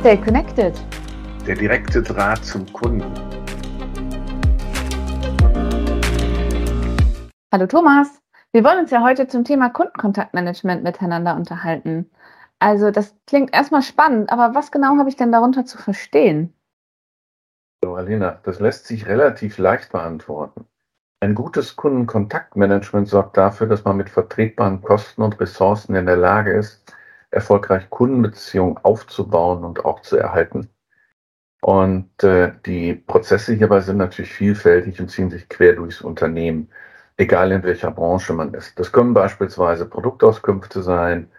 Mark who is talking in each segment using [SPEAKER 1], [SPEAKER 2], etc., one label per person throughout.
[SPEAKER 1] Stay connected.
[SPEAKER 2] Der direkte Draht zum Kunden.
[SPEAKER 1] Hallo Thomas. Wir wollen uns ja heute zum Thema Kundenkontaktmanagement miteinander unterhalten. Also das klingt erstmal spannend, aber was genau habe ich denn darunter zu verstehen?
[SPEAKER 2] So, Alina, das lässt sich relativ leicht beantworten. Ein gutes Kundenkontaktmanagement sorgt dafür, dass man mit vertretbaren Kosten und Ressourcen in der Lage ist, erfolgreich Kundenbeziehungen aufzubauen und auch zu erhalten. Und äh, die Prozesse hierbei sind natürlich vielfältig und ziehen sich quer durchs Unternehmen, egal in welcher Branche man ist. Das können beispielsweise Produktauskünfte sein,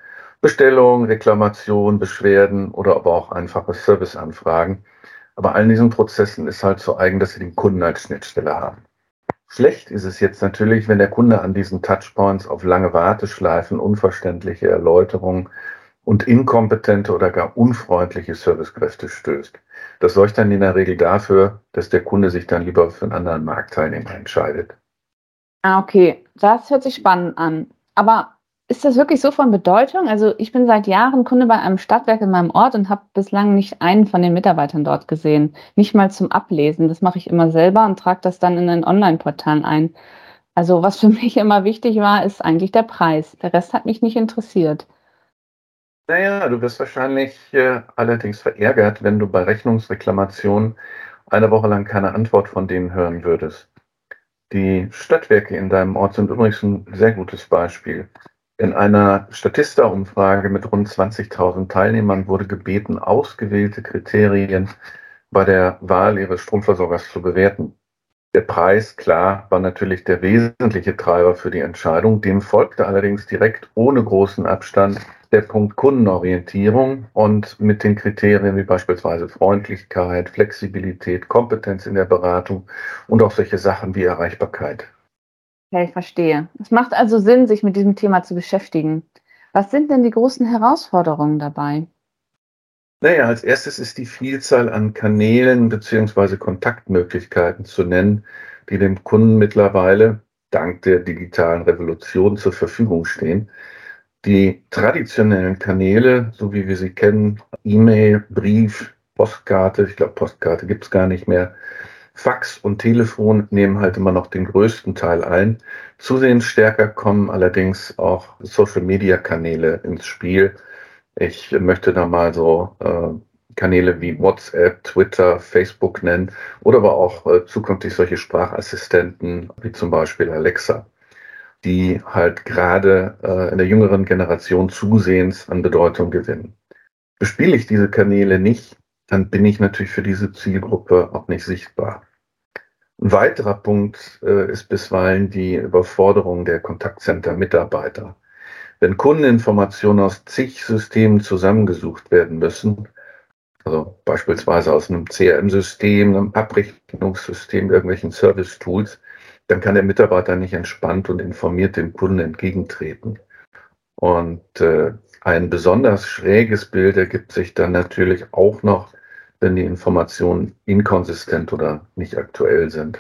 [SPEAKER 2] Bestellungen, Reklamationen, Beschwerden oder aber auch einfache Serviceanfragen. Aber allen diesen Prozessen ist halt so eigen, dass sie den Kunden als Schnittstelle haben. Schlecht ist es jetzt natürlich, wenn der Kunde an diesen Touchpoints auf lange Warteschleifen, unverständliche Erläuterungen und inkompetente oder gar unfreundliche Servicekräfte stößt. Das sorgt dann in der Regel dafür, dass der Kunde sich dann lieber für einen anderen Marktteilnehmer entscheidet.
[SPEAKER 1] Ah, okay. Das hört sich spannend an. Aber ist das wirklich so von Bedeutung? Also ich bin seit Jahren Kunde bei einem Stadtwerk in meinem Ort und habe bislang nicht einen von den Mitarbeitern dort gesehen. Nicht mal zum Ablesen. Das mache ich immer selber und trage das dann in ein Online-Portal ein. Also was für mich immer wichtig war, ist eigentlich der Preis. Der Rest hat mich nicht interessiert.
[SPEAKER 2] Naja, du wirst wahrscheinlich äh, allerdings verärgert, wenn du bei Rechnungsreklamationen eine Woche lang keine Antwort von denen hören würdest. Die Stadtwerke in deinem Ort sind übrigens ein sehr gutes Beispiel. In einer Statista-Umfrage mit rund 20.000 Teilnehmern wurde gebeten, ausgewählte Kriterien bei der Wahl ihres Stromversorgers zu bewerten. Der Preis, klar, war natürlich der wesentliche Treiber für die Entscheidung. Dem folgte allerdings direkt ohne großen Abstand der Punkt Kundenorientierung und mit den Kriterien wie beispielsweise Freundlichkeit, Flexibilität, Kompetenz in der Beratung und auch solche Sachen wie Erreichbarkeit.
[SPEAKER 1] Okay, ich verstehe. Es macht also Sinn, sich mit diesem Thema zu beschäftigen. Was sind denn die großen Herausforderungen dabei?
[SPEAKER 2] Naja, als erstes ist die Vielzahl an Kanälen bzw. Kontaktmöglichkeiten zu nennen, die dem Kunden mittlerweile dank der digitalen Revolution zur Verfügung stehen. Die traditionellen Kanäle, so wie wir sie kennen, E-Mail, Brief, Postkarte, ich glaube Postkarte gibt es gar nicht mehr, Fax und Telefon nehmen halt immer noch den größten Teil ein. Zusehends stärker kommen allerdings auch Social-Media-Kanäle ins Spiel. Ich möchte da mal so äh, Kanäle wie WhatsApp, Twitter, Facebook nennen oder aber auch äh, zukünftig solche Sprachassistenten wie zum Beispiel Alexa die halt gerade äh, in der jüngeren Generation zusehends an Bedeutung gewinnen. Bespiele ich diese Kanäle nicht, dann bin ich natürlich für diese Zielgruppe auch nicht sichtbar. Ein weiterer Punkt äh, ist bisweilen die Überforderung der Kontaktcenter-Mitarbeiter. Wenn Kundeninformationen aus zig Systemen zusammengesucht werden müssen, also beispielsweise aus einem CRM-System, einem Abrechnungssystem, irgendwelchen Service-Tools, dann kann der Mitarbeiter nicht entspannt und informiert dem Kunden entgegentreten. Und äh, ein besonders schräges Bild ergibt sich dann natürlich auch noch, wenn die Informationen inkonsistent oder nicht aktuell sind.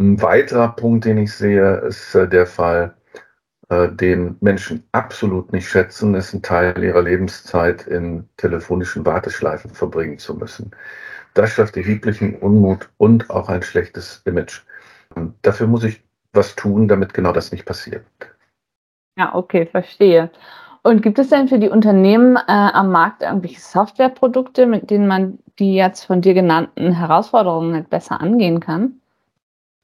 [SPEAKER 2] Ein weiterer Punkt, den ich sehe, ist äh, der Fall, den Menschen absolut nicht schätzen, ist ein Teil ihrer Lebenszeit in telefonischen Warteschleifen verbringen zu müssen. Das schafft erheblichen Unmut und auch ein schlechtes Image. Und dafür muss ich was tun, damit genau das nicht passiert.
[SPEAKER 1] Ja, okay, verstehe. Und gibt es denn für die Unternehmen äh, am Markt irgendwelche Softwareprodukte, mit denen man die jetzt von dir genannten Herausforderungen halt besser angehen kann?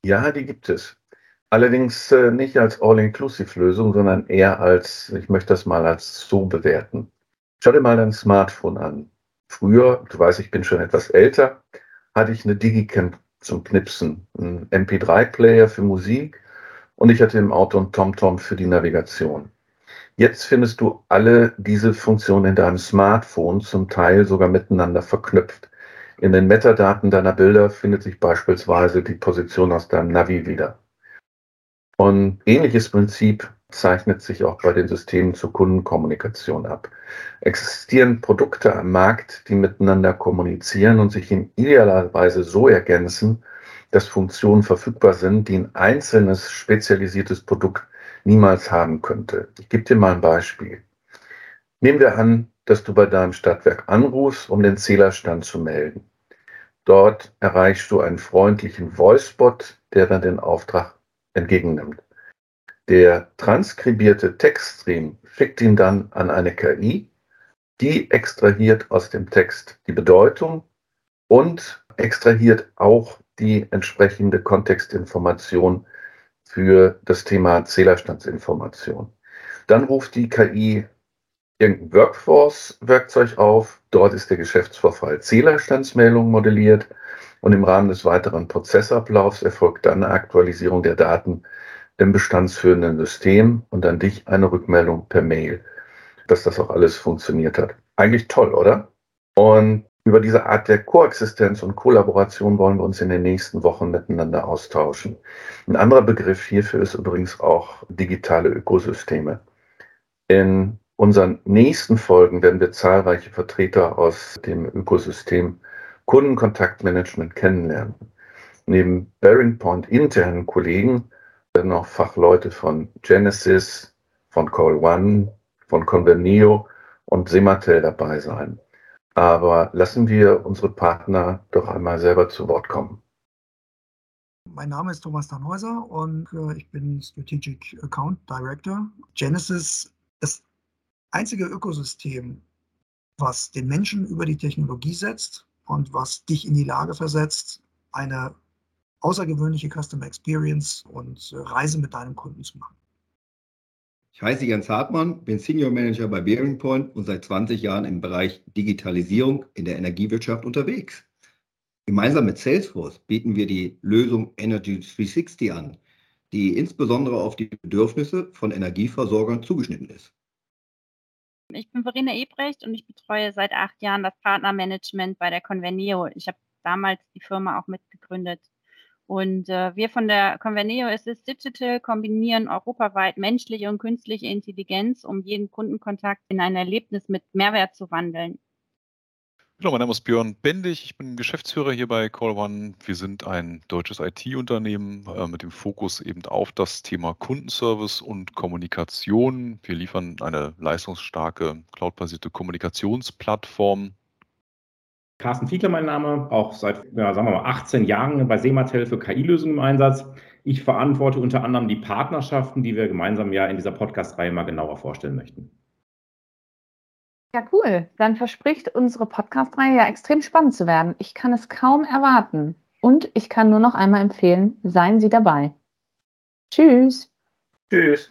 [SPEAKER 2] Ja, die gibt es. Allerdings äh, nicht als All-Inclusive-Lösung, sondern eher als, ich möchte das mal als so bewerten. Schau dir mal dein Smartphone an. Früher, du weißt, ich bin schon etwas älter, hatte ich eine Digicam zum Knipsen, ein MP3-Player für Musik und ich hatte im Auto ein TomTom für die Navigation. Jetzt findest du alle diese Funktionen in deinem Smartphone, zum Teil sogar miteinander verknüpft. In den Metadaten deiner Bilder findet sich beispielsweise die Position aus deinem Navi wieder. Und ähnliches Prinzip zeichnet sich auch bei den Systemen zur Kundenkommunikation ab. Existieren Produkte am Markt, die miteinander kommunizieren und sich in idealer Weise so ergänzen, dass Funktionen verfügbar sind, die ein einzelnes spezialisiertes Produkt niemals haben könnte. Ich gebe dir mal ein Beispiel. Nehmen wir an, dass du bei deinem Stadtwerk anrufst, um den Zählerstand zu melden. Dort erreichst du einen freundlichen Voicebot, der dann den Auftrag entgegennimmt. Der transkribierte Textstream schickt ihn dann an eine KI, die extrahiert aus dem Text die Bedeutung und extrahiert auch die entsprechende Kontextinformation für das Thema Zählerstandsinformation. Dann ruft die KI irgendein Workforce-Werkzeug auf. Dort ist der Geschäftsvorfall Zählerstandsmeldung modelliert und im Rahmen des weiteren Prozessablaufs erfolgt dann eine Aktualisierung der Daten im bestandsführenden System und an dich eine Rückmeldung per Mail, dass das auch alles funktioniert hat. Eigentlich toll, oder? Und über diese Art der Koexistenz und Kollaboration wollen wir uns in den nächsten Wochen miteinander austauschen. Ein anderer Begriff hierfür ist übrigens auch digitale Ökosysteme. In unseren nächsten Folgen werden wir zahlreiche Vertreter aus dem Ökosystem Kundenkontaktmanagement kennenlernen. Neben Bearing Point internen Kollegen werden auch Fachleute von Genesis, von Call One, von Convenio und Sematel dabei sein. Aber lassen wir unsere Partner doch einmal selber zu Wort kommen.
[SPEAKER 3] Mein Name ist Thomas Dannhäuser und äh, ich bin Strategic Account Director. Genesis ist das einzige Ökosystem, was den Menschen über die Technologie setzt und was dich in die Lage versetzt, eine außergewöhnliche Customer Experience und äh, Reise mit deinem Kunden zu machen.
[SPEAKER 4] Ich heiße Jens Hartmann, bin Senior Manager bei Bearing Point und seit 20 Jahren im Bereich Digitalisierung in der Energiewirtschaft unterwegs. Gemeinsam mit Salesforce bieten wir die Lösung Energy 360 an, die insbesondere auf die Bedürfnisse von Energieversorgern zugeschnitten ist.
[SPEAKER 5] Ich bin Verena Ebrecht und ich betreue seit acht Jahren das Partnermanagement bei der Convenio. Ich habe damals die Firma auch mitgegründet. Und äh, wir von der Conveneo Assist Digital kombinieren europaweit menschliche und künstliche Intelligenz, um jeden Kundenkontakt in ein Erlebnis mit Mehrwert zu wandeln.
[SPEAKER 6] Hallo, mein Name ist Björn Bendig. Ich bin Geschäftsführer hier bei Call One. Wir sind ein deutsches IT-Unternehmen äh, mit dem Fokus eben auf das Thema Kundenservice und Kommunikation. Wir liefern eine leistungsstarke cloudbasierte Kommunikationsplattform
[SPEAKER 7] Carsten Fiedler mein Name, auch seit, ja, sagen wir mal, 18 Jahren bei Sematel für KI-Lösungen im Einsatz. Ich verantworte unter anderem die Partnerschaften, die wir gemeinsam ja in dieser Podcast-Reihe mal genauer vorstellen möchten.
[SPEAKER 1] Ja, cool. Dann verspricht unsere Podcast-Reihe ja extrem spannend zu werden. Ich kann es kaum erwarten. Und ich kann nur noch einmal empfehlen, seien Sie dabei. Tschüss.
[SPEAKER 2] Tschüss.